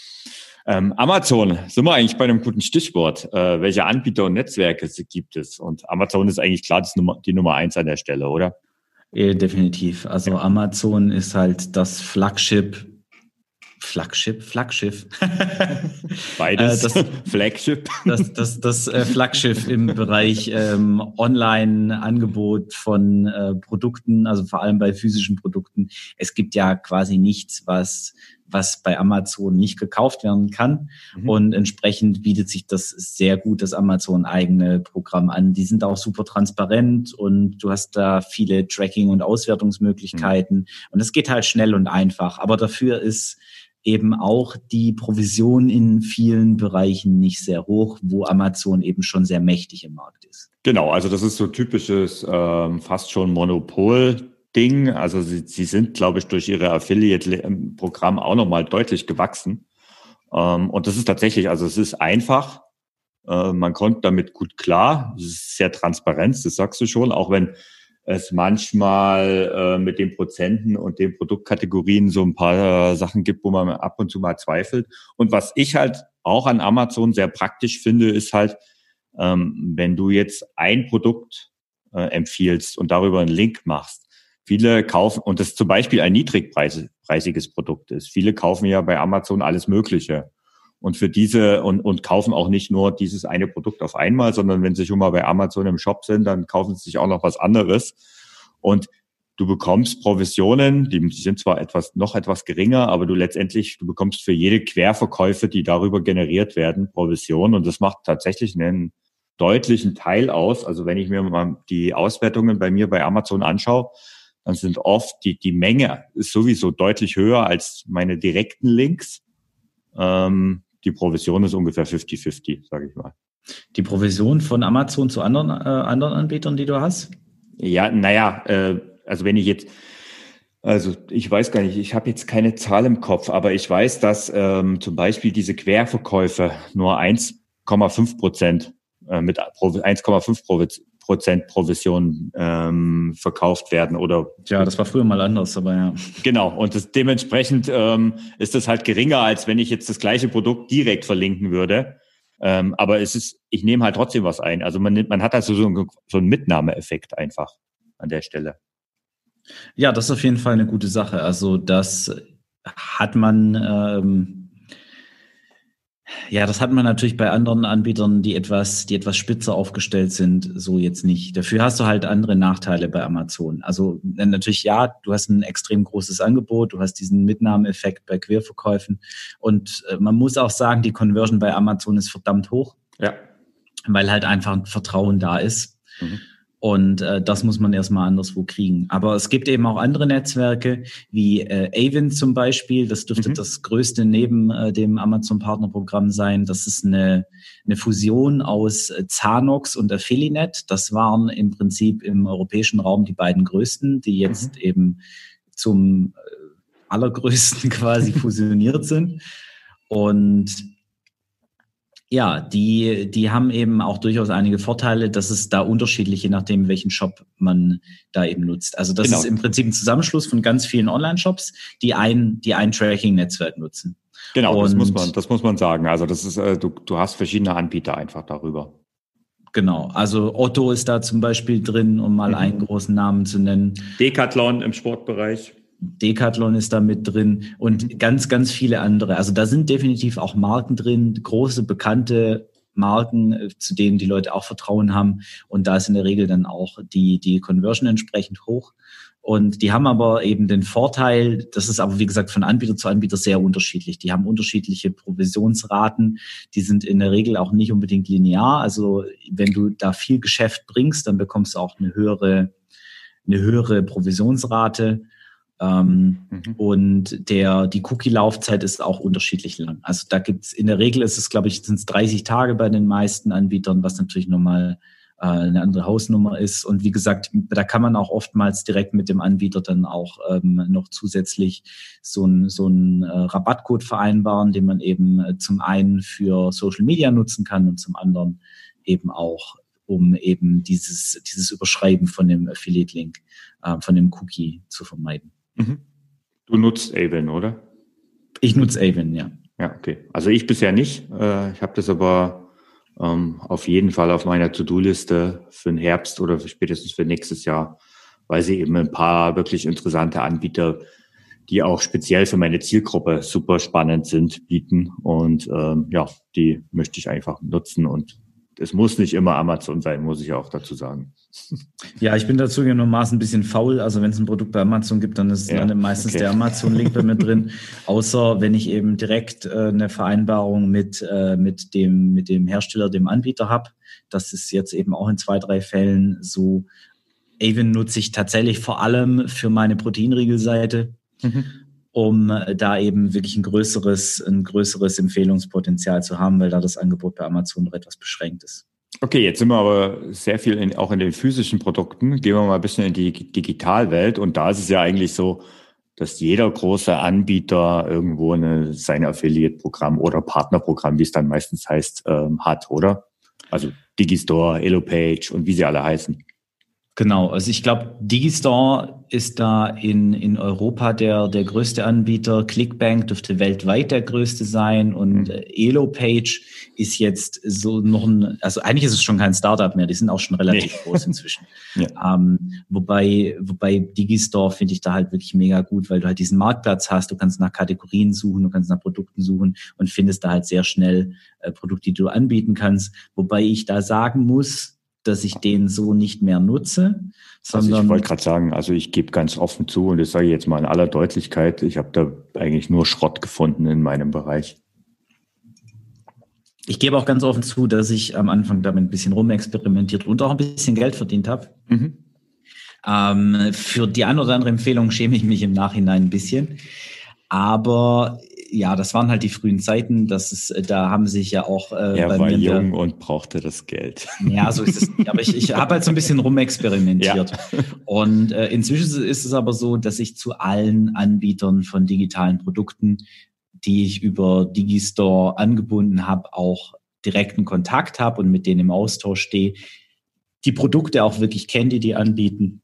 Ähm, Amazon, sind wir eigentlich bei einem guten Stichwort. Äh, welche Anbieter und Netzwerke gibt es? Und Amazon ist eigentlich klar das Nummer, die Nummer eins an der Stelle, oder? Ja, definitiv. Also Amazon ist halt das Flagship Flagship, Flaggschiff. Beides. das, Flagship. Das, das, das äh, Flaggschiff im Bereich ähm, Online-Angebot von äh, Produkten, also vor allem bei physischen Produkten. Es gibt ja quasi nichts, was was bei Amazon nicht gekauft werden kann. Mhm. Und entsprechend bietet sich das sehr gut, das Amazon eigene Programm an. Die sind auch super transparent und du hast da viele Tracking- und Auswertungsmöglichkeiten. Mhm. Und es geht halt schnell und einfach. Aber dafür ist eben auch die Provision in vielen Bereichen nicht sehr hoch, wo Amazon eben schon sehr mächtig im Markt ist. Genau, also das ist so typisches ähm, fast schon Monopol Ding. Also sie, sie sind, glaube ich, durch ihre Affiliate-Programm auch nochmal deutlich gewachsen. Ähm, und das ist tatsächlich, also es ist einfach. Äh, man kommt damit gut klar. Es ist sehr transparent, das sagst du schon, auch wenn es manchmal äh, mit den Prozenten und den Produktkategorien so ein paar äh, Sachen gibt, wo man ab und zu mal zweifelt. Und was ich halt auch an Amazon sehr praktisch finde, ist halt, ähm, wenn du jetzt ein Produkt äh, empfiehlst und darüber einen Link machst, Viele kaufen, und das zum Beispiel ein niedrigpreisiges Produkt ist. Viele kaufen ja bei Amazon alles Mögliche. Und für diese, und, und kaufen auch nicht nur dieses eine Produkt auf einmal, sondern wenn sie schon mal bei Amazon im Shop sind, dann kaufen sie sich auch noch was anderes. Und du bekommst Provisionen, die, sind zwar etwas, noch etwas geringer, aber du letztendlich, du bekommst für jede Querverkäufe, die darüber generiert werden, Provision. Und das macht tatsächlich einen deutlichen Teil aus. Also wenn ich mir mal die Auswertungen bei mir bei Amazon anschaue, dann sind oft die, die Menge ist sowieso deutlich höher als meine direkten Links. Ähm, die Provision ist ungefähr 50-50, sage ich mal. Die Provision von Amazon zu anderen, äh, anderen Anbietern, die du hast? Ja, naja, äh, also wenn ich jetzt, also ich weiß gar nicht, ich habe jetzt keine Zahl im Kopf, aber ich weiß, dass ähm, zum Beispiel diese Querverkäufe nur 1,5 Prozent äh, mit 1,5 Prozent Provision ähm, verkauft werden oder. Ja, das war früher mal anders, aber ja. Genau. Und das, dementsprechend ähm, ist das halt geringer, als wenn ich jetzt das gleiche Produkt direkt verlinken würde. Ähm, aber es ist, ich nehme halt trotzdem was ein. Also man, man hat also so, einen, so einen Mitnahmeeffekt einfach an der Stelle. Ja, das ist auf jeden Fall eine gute Sache. Also das hat man ähm, ja, das hat man natürlich bei anderen Anbietern, die etwas, die etwas spitzer aufgestellt sind, so jetzt nicht. Dafür hast du halt andere Nachteile bei Amazon. Also natürlich ja, du hast ein extrem großes Angebot, du hast diesen Mitnahmeeffekt bei Querverkäufen und äh, man muss auch sagen, die Conversion bei Amazon ist verdammt hoch. Ja. Weil halt einfach ein Vertrauen da ist. Mhm. Und äh, das muss man erstmal anderswo kriegen. Aber es gibt eben auch andere Netzwerke, wie äh, Avon zum Beispiel. Das dürfte mhm. das größte neben äh, dem Amazon-Partnerprogramm sein. Das ist eine, eine Fusion aus äh, Zanox und Affilinet. Das waren im Prinzip im europäischen Raum die beiden größten, die jetzt mhm. eben zum äh, allergrößten quasi fusioniert sind. Und ja, die, die haben eben auch durchaus einige Vorteile, dass es da unterschiedlich, je nachdem, welchen Shop man da eben nutzt. Also das genau. ist im Prinzip ein Zusammenschluss von ganz vielen Online-Shops, die ein, die ein Tracking-Netzwerk nutzen. Genau, Und das muss man, das muss man sagen. Also das ist, äh, du, du hast verschiedene Anbieter einfach darüber. Genau, also Otto ist da zum Beispiel drin, um mal mhm. einen großen Namen zu nennen. Decathlon im Sportbereich. Decathlon ist da mit drin und mhm. ganz, ganz viele andere. Also da sind definitiv auch Marken drin, große, bekannte Marken, äh, zu denen die Leute auch Vertrauen haben. Und da ist in der Regel dann auch die, die Conversion entsprechend hoch. Und die haben aber eben den Vorteil, das ist aber wie gesagt von Anbieter zu Anbieter sehr unterschiedlich. Die haben unterschiedliche Provisionsraten, die sind in der Regel auch nicht unbedingt linear. Also wenn du da viel Geschäft bringst, dann bekommst du auch eine höhere, eine höhere Provisionsrate. Ähm, mhm. Und der, die Cookie-Laufzeit ist auch unterschiedlich lang. Also da gibt's in der Regel ist es, glaube ich, sind es 30 Tage bei den meisten Anbietern, was natürlich nochmal äh, eine andere Hausnummer ist. Und wie gesagt, da kann man auch oftmals direkt mit dem Anbieter dann auch ähm, noch zusätzlich so ein so ein äh, Rabattcode vereinbaren, den man eben äh, zum einen für Social Media nutzen kann und zum anderen eben auch um eben dieses, dieses Überschreiben von dem Affiliate-Link, äh, von dem Cookie zu vermeiden. Mhm. Du nutzt Avon, oder? Ich nutze Avon, ja. Ja, okay. Also ich bisher nicht. Äh, ich habe das aber ähm, auf jeden Fall auf meiner To-Do-Liste für den Herbst oder spätestens für nächstes Jahr, weil sie eben ein paar wirklich interessante Anbieter, die auch speziell für meine Zielgruppe super spannend sind, bieten. Und ähm, ja, die möchte ich einfach nutzen und es muss nicht immer Amazon sein, muss ich auch dazu sagen. Ja, ich bin dazu genommen ein bisschen faul. Also wenn es ein Produkt bei Amazon gibt, dann ist ja, dann meistens okay. der Amazon-Link bei mir drin. Außer wenn ich eben direkt äh, eine Vereinbarung mit, äh, mit, dem, mit dem Hersteller, dem Anbieter habe. Das ist jetzt eben auch in zwei, drei Fällen so. Avon nutze ich tatsächlich vor allem für meine Proteinriegelseite. Mhm um äh, da eben wirklich ein größeres, ein größeres Empfehlungspotenzial zu haben, weil da das Angebot bei Amazon noch etwas beschränkt ist. Okay, jetzt sind wir aber sehr viel in, auch in den physischen Produkten. Gehen wir mal ein bisschen in die Digitalwelt. Und da ist es ja eigentlich so, dass jeder große Anbieter irgendwo eine, sein Affiliate-Programm oder Partnerprogramm, wie es dann meistens heißt, ähm, hat, oder? Also Digistore, Elopage und wie sie alle heißen. Genau, also ich glaube, Digistore ist da in, in Europa der, der größte Anbieter. Clickbank dürfte weltweit der größte sein und mhm. Elopage ist jetzt so noch ein, also eigentlich ist es schon kein Startup mehr, die sind auch schon relativ nee. groß inzwischen. ja. ähm, wobei, wobei Digistore finde ich da halt wirklich mega gut, weil du halt diesen Marktplatz hast, du kannst nach Kategorien suchen, du kannst nach Produkten suchen und findest da halt sehr schnell äh, Produkte, die du anbieten kannst. Wobei ich da sagen muss, dass ich den so nicht mehr nutze. Sondern also ich wollte gerade sagen, also ich gebe ganz offen zu und das sage ich jetzt mal in aller Deutlichkeit, ich habe da eigentlich nur Schrott gefunden in meinem Bereich. Ich gebe auch ganz offen zu, dass ich am Anfang damit ein bisschen rumexperimentiert und auch ein bisschen Geld verdient habe. Mhm. Ähm, für die eine oder andere Empfehlung schäme ich mich im Nachhinein ein bisschen. Aber ja, das waren halt die frühen Zeiten. Das ist, äh, da haben sich ja auch. Äh, er war jung der, und brauchte das Geld. Ja, so ist es nicht. Aber ich, ich habe halt so ein bisschen rumexperimentiert. Ja. Und äh, inzwischen ist es aber so, dass ich zu allen Anbietern von digitalen Produkten, die ich über Digistore angebunden habe, auch direkten Kontakt habe und mit denen im Austausch stehe. Die Produkte auch wirklich kenne, die die anbieten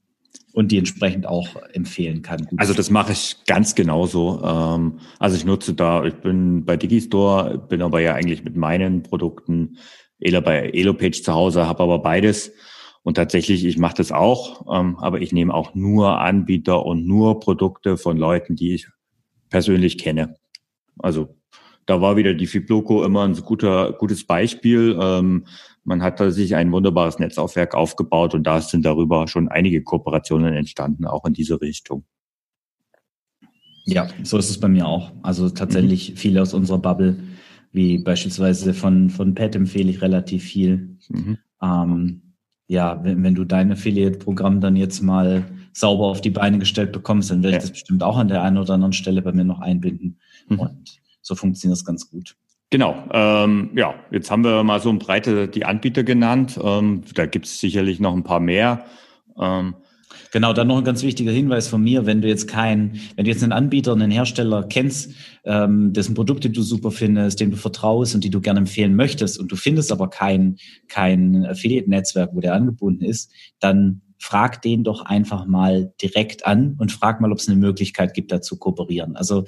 und die entsprechend auch empfehlen kann. Also das mache ich ganz genauso. Ähm, also ich nutze da, ich bin bei Digistore, bin aber ja eigentlich mit meinen Produkten Elo bei Elopage zu Hause, habe aber beides. Und tatsächlich, ich mache das auch, ähm, aber ich nehme auch nur Anbieter und nur Produkte von Leuten, die ich persönlich kenne. Also da war wieder die Fibloco immer ein guter, gutes Beispiel. Ähm, man hat da sich ein wunderbares Netzaufwerk aufgebaut und da sind darüber schon einige Kooperationen entstanden, auch in diese Richtung. Ja, so ist es bei mir auch. Also tatsächlich mhm. viele aus unserer Bubble, wie beispielsweise von, von Pat empfehle ich relativ viel. Mhm. Ähm, ja, wenn, wenn du dein Affiliate-Programm dann jetzt mal sauber auf die Beine gestellt bekommst, dann werde ja. ich das bestimmt auch an der einen oder anderen Stelle bei mir noch einbinden. Mhm. Und so funktioniert das ganz gut. Genau, ähm, ja, jetzt haben wir mal so ein breite die Anbieter genannt. Ähm, da gibt es sicherlich noch ein paar mehr. Ähm, Genau, dann noch ein ganz wichtiger Hinweis von mir, wenn du jetzt kein, wenn du jetzt einen Anbieter, einen Hersteller kennst, ähm, dessen Produkte du super findest, dem du vertraust und die du gerne empfehlen möchtest und du findest aber kein, kein Affiliate-Netzwerk, wo der angebunden ist, dann frag den doch einfach mal direkt an und frag mal, ob es eine Möglichkeit gibt, da zu kooperieren. Also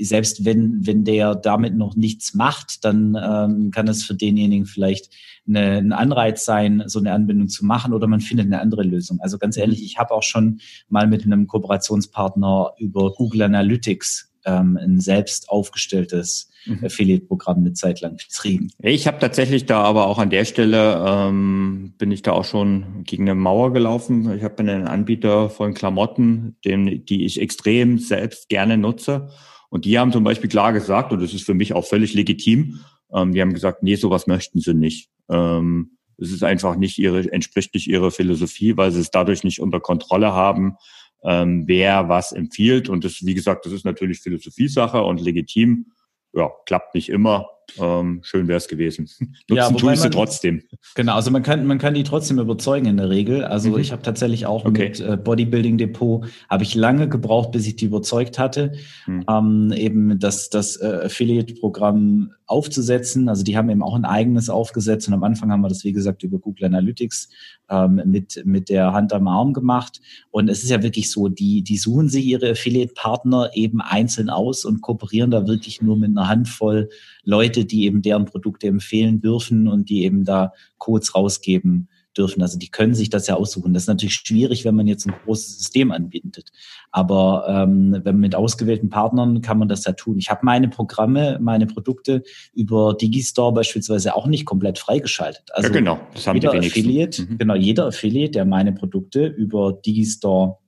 selbst wenn, wenn der damit noch nichts macht, dann ähm, kann es für denjenigen vielleicht eine, ein Anreiz sein, so eine Anbindung zu machen oder man findet eine andere Lösung. Also ganz ehrlich, ich habe auch schon mal mit einem Kooperationspartner über Google Analytics ähm, ein selbst aufgestelltes mhm. Affiliate-Programm eine Zeit lang betrieben. Ich habe tatsächlich da aber auch an der Stelle, ähm, bin ich da auch schon gegen eine Mauer gelaufen. Ich habe einen Anbieter von Klamotten, den, die ich extrem selbst gerne nutze. Und die haben zum Beispiel klar gesagt, und das ist für mich auch völlig legitim, ähm, die haben gesagt, nee, sowas möchten sie nicht. Ähm, es ist einfach nicht ihre, entspricht nicht ihrer Philosophie, weil sie es dadurch nicht unter Kontrolle haben, ähm, wer was empfiehlt. Und das, wie gesagt, das ist natürlich Philosophiesache und legitim. Ja, klappt nicht immer. Ähm, schön wäre es gewesen. Nutzen ja, tust du trotzdem. Genau, also man kann, man kann die trotzdem überzeugen in der Regel. Also mhm. ich habe tatsächlich auch okay. mit äh, Bodybuilding Depot, habe ich lange gebraucht, bis ich die überzeugt hatte, mhm. ähm, eben das, das äh, Affiliate-Programm aufzusetzen. Also die haben eben auch ein eigenes aufgesetzt und am Anfang haben wir das, wie gesagt, über Google Analytics ähm, mit, mit der Hand am Arm gemacht. Und es ist ja wirklich so, die, die suchen sich ihre Affiliate-Partner eben einzeln aus und kooperieren da wirklich nur mit einer Handvoll Leute, die eben deren Produkte empfehlen dürfen und die eben da Codes rausgeben dürfen. Also die können sich das ja aussuchen. Das ist natürlich schwierig, wenn man jetzt ein großes System anbietet. Aber ähm, wenn man mit ausgewählten Partnern kann man das ja tun. Ich habe meine Programme, meine Produkte über Digistore beispielsweise auch nicht komplett freigeschaltet. Also ja, genau, das haben jeder die Affiliate, mhm. genau, jeder Affiliate, der meine Produkte über Digistore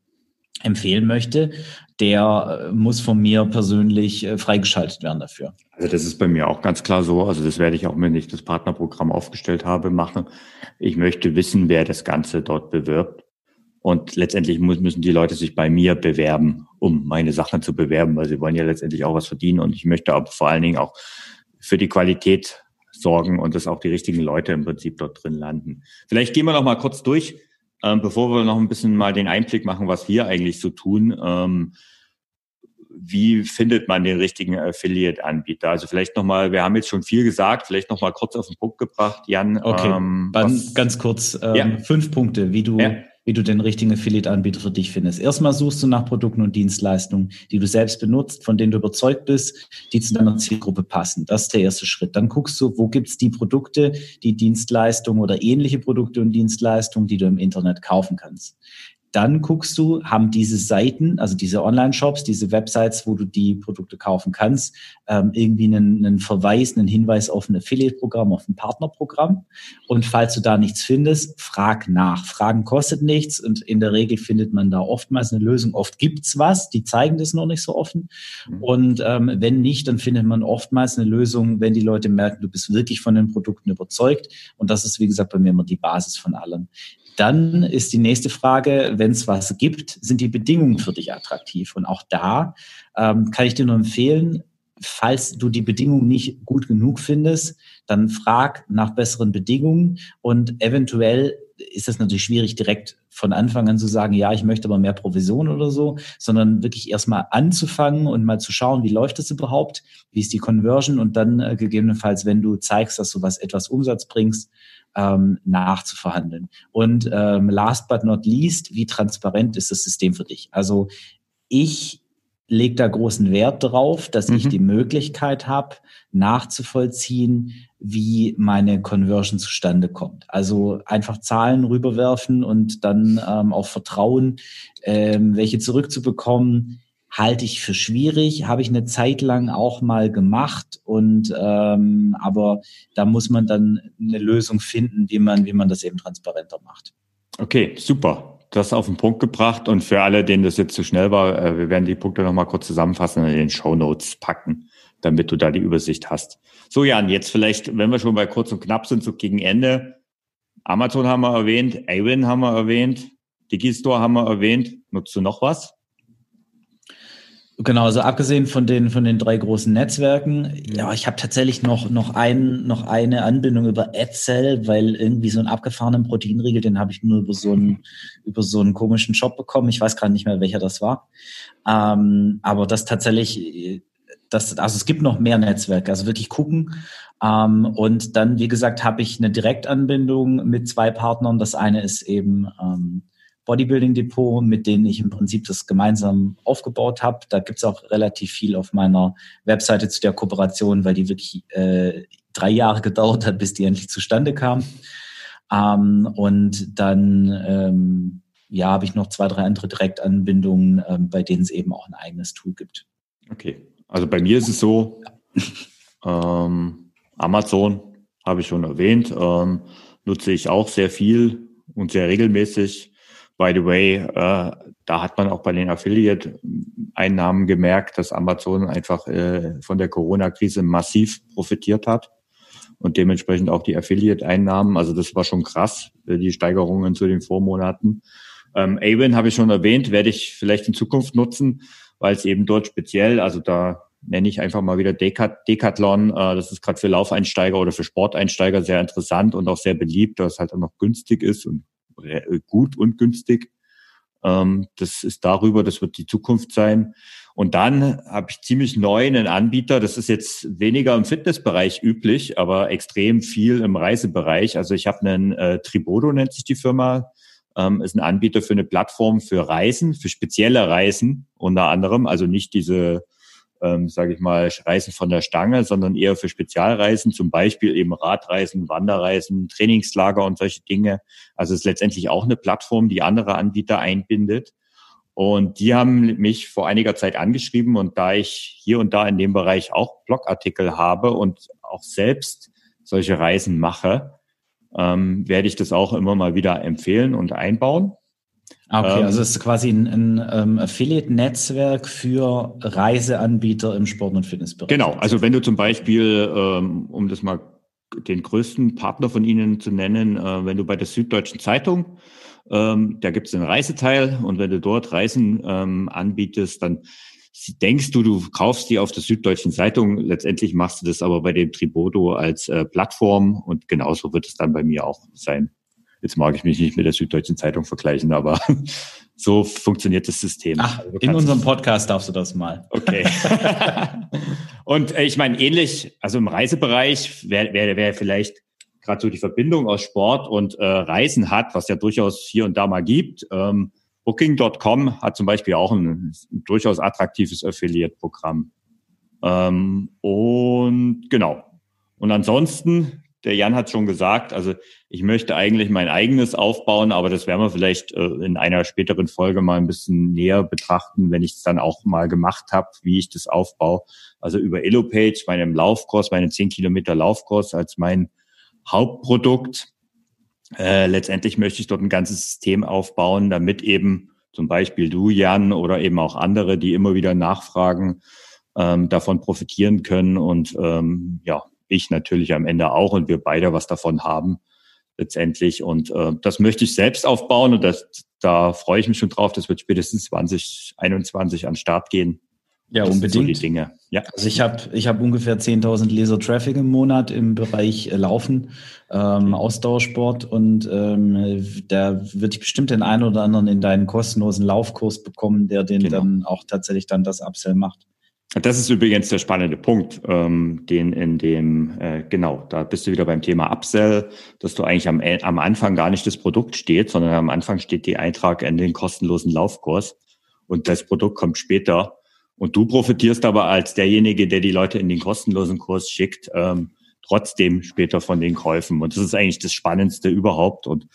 empfehlen möchte, der äh, muss von mir persönlich äh, freigeschaltet werden dafür. Also das ist bei mir auch ganz klar so. Also das werde ich auch, wenn ich das Partnerprogramm aufgestellt habe, machen. Ich möchte wissen, wer das Ganze dort bewirbt. Und letztendlich müssen die Leute sich bei mir bewerben, um meine Sachen zu bewerben, weil sie wollen ja letztendlich auch was verdienen. Und ich möchte aber vor allen Dingen auch für die Qualität sorgen und dass auch die richtigen Leute im Prinzip dort drin landen. Vielleicht gehen wir noch mal kurz durch, ähm, bevor wir noch ein bisschen mal den Einblick machen, was wir eigentlich so tun. Ähm, wie findet man den richtigen Affiliate-Anbieter? Also vielleicht nochmal, wir haben jetzt schon viel gesagt, vielleicht nochmal kurz auf den Punkt gebracht, Jan. Okay, ähm, was, ganz kurz, ähm, ja. fünf Punkte, wie du, ja. Wie du den richtigen Affiliate-Anbieter für dich findest. Erstmal suchst du nach Produkten und Dienstleistungen, die du selbst benutzt, von denen du überzeugt bist, die zu deiner Zielgruppe passen. Das ist der erste Schritt. Dann guckst du, wo gibt's die Produkte, die Dienstleistungen oder ähnliche Produkte und Dienstleistungen, die du im Internet kaufen kannst dann guckst du, haben diese Seiten, also diese Online-Shops, diese Websites, wo du die Produkte kaufen kannst, ähm, irgendwie einen, einen Verweis, einen Hinweis auf ein Affiliate-Programm, auf ein Partnerprogramm. Und falls du da nichts findest, frag nach. Fragen kostet nichts und in der Regel findet man da oftmals eine Lösung. Oft gibt's was, die zeigen das noch nicht so offen. Mhm. Und ähm, wenn nicht, dann findet man oftmals eine Lösung, wenn die Leute merken, du bist wirklich von den Produkten überzeugt. Und das ist, wie gesagt, bei mir immer die Basis von allem. Dann ist die nächste Frage, wenn es was gibt, sind die Bedingungen für dich attraktiv? Und auch da ähm, kann ich dir nur empfehlen, falls du die Bedingungen nicht gut genug findest, dann frag nach besseren Bedingungen und eventuell ist das natürlich schwierig, direkt von Anfang an zu sagen, ja, ich möchte aber mehr Provision oder so, sondern wirklich erstmal anzufangen und mal zu schauen, wie läuft das überhaupt, wie ist die Conversion und dann äh, gegebenenfalls, wenn du zeigst, dass du was etwas Umsatz bringst, ähm, nachzuverhandeln. Und ähm, last but not least, wie transparent ist das System für dich? Also ich lege da großen Wert drauf, dass mhm. ich die Möglichkeit habe, nachzuvollziehen, wie meine Conversion zustande kommt. Also einfach Zahlen rüberwerfen und dann ähm, auf Vertrauen, ähm, welche zurückzubekommen, halte ich für schwierig, habe ich eine Zeit lang auch mal gemacht und ähm, aber da muss man dann eine Lösung finden, wie man wie man das eben transparenter macht. Okay, super. Das auf den Punkt gebracht und für alle, denen das jetzt zu schnell war, äh, wir werden die Punkte nochmal kurz zusammenfassen und in den Show Notes packen, damit du da die Übersicht hast. So Jan, jetzt vielleicht, wenn wir schon bei kurz und knapp sind, so gegen Ende, Amazon haben wir erwähnt, Awin haben wir erwähnt, Digistore haben wir erwähnt. Nutzt du noch was? Genau, also abgesehen von den, von den drei großen Netzwerken, ja, ich habe tatsächlich noch, noch, ein, noch eine Anbindung über AdCell, weil irgendwie so einen abgefahrenen Proteinriegel, den habe ich nur über so einen, über so einen komischen Shop bekommen. Ich weiß gerade nicht mehr, welcher das war. Ähm, aber das tatsächlich, das, also es gibt noch mehr Netzwerke, also wirklich gucken. Ähm, und dann, wie gesagt, habe ich eine Direktanbindung mit zwei Partnern. Das eine ist eben ähm, Bodybuilding Depot, mit denen ich im Prinzip das gemeinsam aufgebaut habe. Da gibt es auch relativ viel auf meiner Webseite zu der Kooperation, weil die wirklich äh, drei Jahre gedauert hat, bis die endlich zustande kam. Ähm, und dann ähm, ja, habe ich noch zwei, drei andere Direktanbindungen, ähm, bei denen es eben auch ein eigenes Tool gibt. Okay, also bei mir ist es so, ähm, Amazon habe ich schon erwähnt, ähm, nutze ich auch sehr viel und sehr regelmäßig. By the way, äh, da hat man auch bei den Affiliate-Einnahmen gemerkt, dass Amazon einfach äh, von der Corona-Krise massiv profitiert hat und dementsprechend auch die Affiliate-Einnahmen. Also das war schon krass, äh, die Steigerungen zu den Vormonaten. Ähm, Avon habe ich schon erwähnt, werde ich vielleicht in Zukunft nutzen, weil es eben dort speziell, also da nenne ich einfach mal wieder Decat Decathlon. Äh, das ist gerade für Laufeinsteiger oder für Sporteinsteiger sehr interessant und auch sehr beliebt, dass es halt auch noch günstig ist und äh, gut und günstig. Ähm, das ist darüber, das wird die Zukunft sein. Und dann habe ich ziemlich neu einen Anbieter, das ist jetzt weniger im Fitnessbereich üblich, aber extrem viel im Reisebereich. Also ich habe einen äh, Tribodo, nennt sich die Firma, ähm, ist ein Anbieter für eine Plattform für Reisen, für spezielle Reisen unter anderem, also nicht diese ähm, sage ich mal, Reisen von der Stange, sondern eher für Spezialreisen, zum Beispiel eben Radreisen, Wanderreisen, Trainingslager und solche Dinge. Also es ist letztendlich auch eine Plattform, die andere Anbieter einbindet. Und die haben mich vor einiger Zeit angeschrieben und da ich hier und da in dem Bereich auch Blogartikel habe und auch selbst solche Reisen mache, ähm, werde ich das auch immer mal wieder empfehlen und einbauen. Okay, ähm, also es ist quasi ein, ein ähm, Affiliate-Netzwerk für Reiseanbieter im Sport- und Fitnessbereich. Genau, also wenn du zum Beispiel, ähm, um das mal den größten Partner von Ihnen zu nennen, äh, wenn du bei der Süddeutschen Zeitung, ähm, da gibt es einen Reiseteil und wenn du dort Reisen ähm, anbietest, dann denkst du, du kaufst die auf der Süddeutschen Zeitung, letztendlich machst du das aber bei dem Tribodo als äh, Plattform und genauso wird es dann bei mir auch sein. Jetzt mag ich mich nicht mit der Süddeutschen Zeitung vergleichen, aber so funktioniert das System. Ach, also in unserem Podcast darfst du das mal. Okay. und äh, ich meine, ähnlich, also im Reisebereich wäre wär, wär vielleicht gerade so die Verbindung aus Sport und äh, Reisen hat, was ja durchaus hier und da mal gibt. Ähm, Booking.com hat zum Beispiel auch ein, ein durchaus attraktives Affiliate-Programm. Ähm, und genau. Und ansonsten der Jan hat schon gesagt, also ich möchte eigentlich mein eigenes aufbauen, aber das werden wir vielleicht äh, in einer späteren Folge mal ein bisschen näher betrachten, wenn ich es dann auch mal gemacht habe, wie ich das aufbaue. Also über Elopage, meinem Laufkurs, meinen 10 Kilometer Laufkurs als mein Hauptprodukt. Äh, letztendlich möchte ich dort ein ganzes System aufbauen, damit eben zum Beispiel du, Jan, oder eben auch andere, die immer wieder nachfragen, ähm, davon profitieren können und ähm, ja, ich natürlich am Ende auch und wir beide was davon haben letztendlich. Und äh, das möchte ich selbst aufbauen und das, da freue ich mich schon drauf. Das wird spätestens 2021 an Start gehen. Ja, das unbedingt. So die Dinge. Ja. Also ich habe ich hab ungefähr 10.000 Leser-Traffic im Monat im Bereich äh, Laufen, ähm, Ausdauersport und ähm, da würde ich bestimmt den einen oder anderen in deinen kostenlosen Laufkurs bekommen, der den genau. dann auch tatsächlich dann das Upsell macht. Das ist übrigens der spannende Punkt, ähm, den in dem, äh, genau, da bist du wieder beim Thema Upsell, dass du eigentlich am, am Anfang gar nicht das Produkt steht, sondern am Anfang steht die Eintrag in den kostenlosen Laufkurs und das Produkt kommt später. Und du profitierst aber als derjenige, der die Leute in den kostenlosen Kurs schickt, ähm, trotzdem später von den Käufen. Und das ist eigentlich das Spannendste überhaupt. Und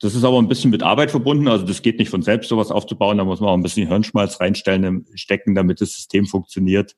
das ist aber ein bisschen mit Arbeit verbunden. Also das geht nicht von selbst, sowas aufzubauen. Da muss man auch ein bisschen Hirnschmalz reinstellen, stecken, damit das System funktioniert.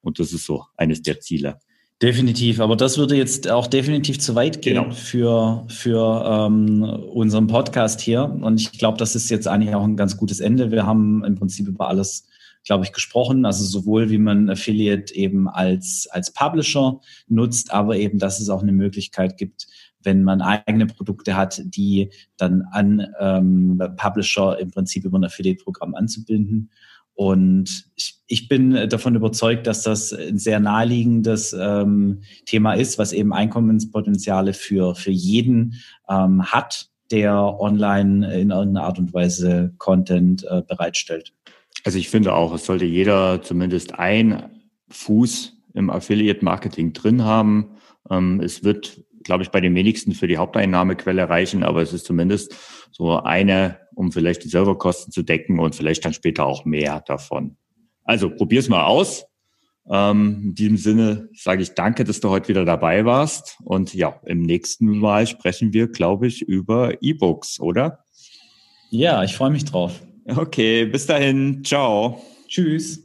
Und das ist so eines der Ziele. Definitiv, aber das würde jetzt auch definitiv zu weit gehen genau. für, für ähm, unseren Podcast hier. Und ich glaube, das ist jetzt eigentlich auch ein ganz gutes Ende. Wir haben im Prinzip über alles, glaube ich, gesprochen. Also sowohl wie man Affiliate eben als, als Publisher nutzt, aber eben, dass es auch eine Möglichkeit gibt, wenn man eigene Produkte hat, die dann an ähm, Publisher im Prinzip über ein Affiliate-Programm anzubinden. Und ich, ich bin davon überzeugt, dass das ein sehr naheliegendes ähm, Thema ist, was eben Einkommenspotenziale für, für jeden ähm, hat, der online in irgendeiner Art und Weise Content äh, bereitstellt. Also ich finde auch, es sollte jeder zumindest ein Fuß im Affiliate-Marketing drin haben. Ähm, es wird, glaube ich, bei den wenigsten für die Haupteinnahmequelle reichen, aber es ist zumindest so eine, um vielleicht die Serverkosten zu decken und vielleicht dann später auch mehr davon. Also probier's mal aus. Ähm, in diesem Sinne sage ich danke, dass du heute wieder dabei warst. Und ja, im nächsten Mal sprechen wir, glaube ich, über E-Books, oder? Ja, ich freue mich drauf. Okay, bis dahin. Ciao. Tschüss.